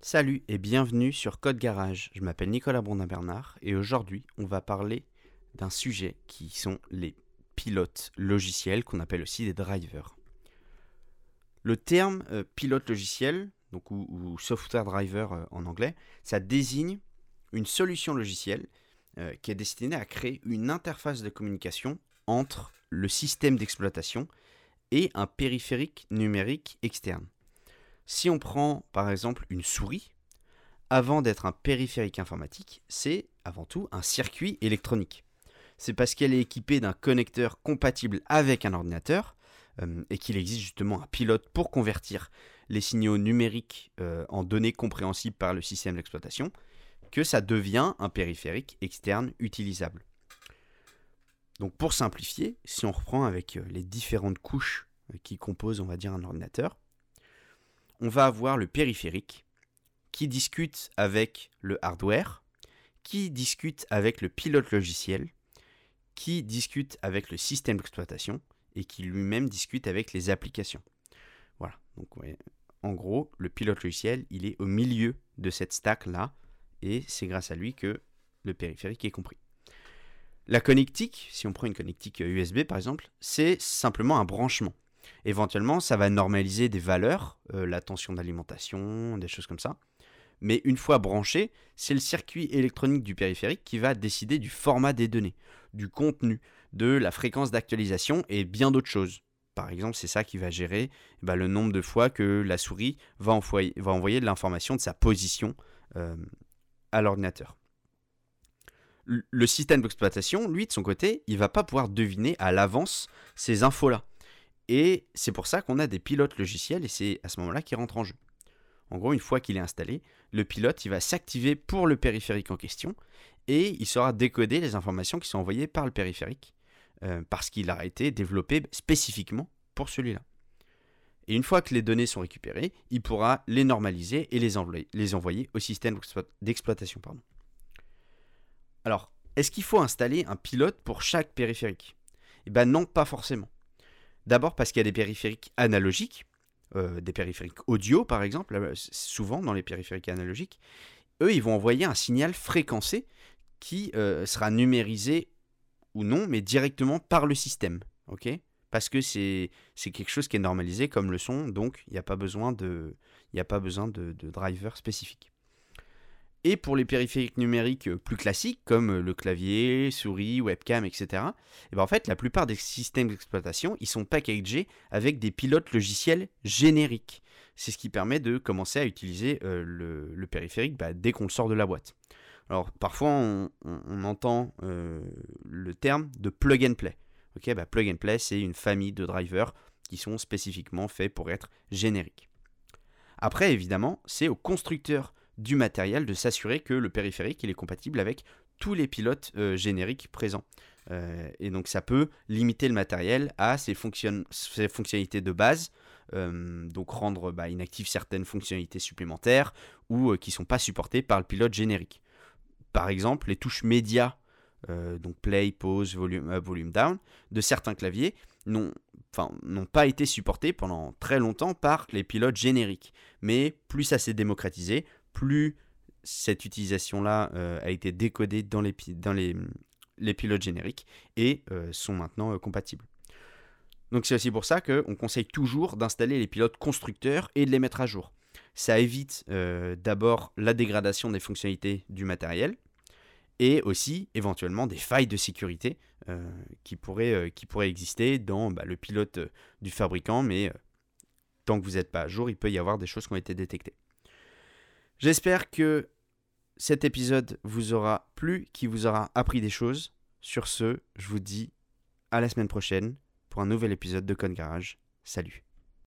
Salut et bienvenue sur Code Garage. Je m'appelle Nicolas Brondin-Bernard et aujourd'hui on va parler d'un sujet qui sont les pilotes logiciels qu'on appelle aussi des drivers. Le terme euh, pilote logiciel, donc, ou, software driver euh, en anglais, ça désigne une solution logicielle euh, qui est destinée à créer une interface de communication entre le système d'exploitation et un périphérique numérique externe. Si on prend par exemple une souris, avant d'être un périphérique informatique, c'est avant tout un circuit électronique. C'est parce qu'elle est équipée d'un connecteur compatible avec un ordinateur euh, et qu'il existe justement un pilote pour convertir les signaux numériques euh, en données compréhensibles par le système d'exploitation que ça devient un périphérique externe utilisable. Donc pour simplifier, si on reprend avec euh, les différentes couches qui composent, on va dire, un ordinateur, on va avoir le périphérique qui discute avec le hardware, qui discute avec le pilote logiciel, qui discute avec le système d'exploitation et qui lui-même discute avec les applications. Voilà, donc en gros, le pilote logiciel, il est au milieu de cette stack-là et c'est grâce à lui que le périphérique est compris. La connectique, si on prend une connectique USB par exemple, c'est simplement un branchement. Éventuellement, ça va normaliser des valeurs, euh, la tension d'alimentation, des choses comme ça. Mais une fois branché, c'est le circuit électronique du périphérique qui va décider du format des données, du contenu, de la fréquence d'actualisation et bien d'autres choses. Par exemple, c'est ça qui va gérer bah, le nombre de fois que la souris va envoyer, de l'information de sa position euh, à l'ordinateur. Le système d'exploitation, lui, de son côté, il va pas pouvoir deviner à l'avance ces infos-là. Et c'est pour ça qu'on a des pilotes logiciels et c'est à ce moment-là qu'il rentre en jeu. En gros, une fois qu'il est installé, le pilote il va s'activer pour le périphérique en question et il saura décoder les informations qui sont envoyées par le périphérique euh, parce qu'il a été développé spécifiquement pour celui-là. Et une fois que les données sont récupérées, il pourra les normaliser et les envoyer, les envoyer au système d'exploitation. Alors, est-ce qu'il faut installer un pilote pour chaque périphérique? Eh bien non, pas forcément. D'abord parce qu'il y a des périphériques analogiques, euh, des périphériques audio par exemple, souvent dans les périphériques analogiques. Eux, ils vont envoyer un signal fréquencé qui euh, sera numérisé ou non, mais directement par le système. ok? Parce que c'est quelque chose qui est normalisé comme le son, donc il n'y a pas besoin de, y a pas besoin de driver spécifique. Et pour les périphériques numériques euh, plus classiques, comme euh, le clavier, souris, webcam, etc., et eh ben en fait, la plupart des systèmes d'exploitation, ils sont packagés avec des pilotes logiciels génériques. C'est ce qui permet de commencer à utiliser euh, le, périphérique bah, dès qu'on le sort de la boîte. Alors parfois, on, entend le terme de plug and play. Bah, plug and play, c'est une famille de drivers qui sont spécifiquement faits pour être génériques. Après, évidemment, c'est au constructeur du matériel de s'assurer que le périphérique est compatible avec tous les pilotes euh, génériques présents. Euh, et donc ça peut limiter le matériel à ses, fonctionnalités de base, euh, donc rendre bah, inactives certaines fonctionnalités supplémentaires ou qui ne sont pas supportées par le pilote générique. Par exemple, les touches médias, donc play, pause, volume up, volume down, de certains claviers n'ont pas été supportés pendant très longtemps par les pilotes génériques. Mais plus ça s'est démocratisé, plus cette utilisation-là euh, a été décodée dans les, pilotes génériques et euh, sont maintenant euh, compatibles. Donc c'est aussi pour ça qu'on conseille toujours d'installer les pilotes constructeurs et de les mettre à jour. Ça évite d'abord la dégradation des fonctionnalités du matériel et aussi éventuellement des failles de sécurité qui, pourraient, qui pourraient exister dans bah, le pilote du fabricant, mais tant que vous n'êtes pas à jour, il peut y avoir des choses qui ont été détectées. J'espère que cet épisode vous aura plu, qu'il vous aura appris des choses. Sur ce, je vous dis à la semaine prochaine pour un nouvel épisode de Code Garage. Salut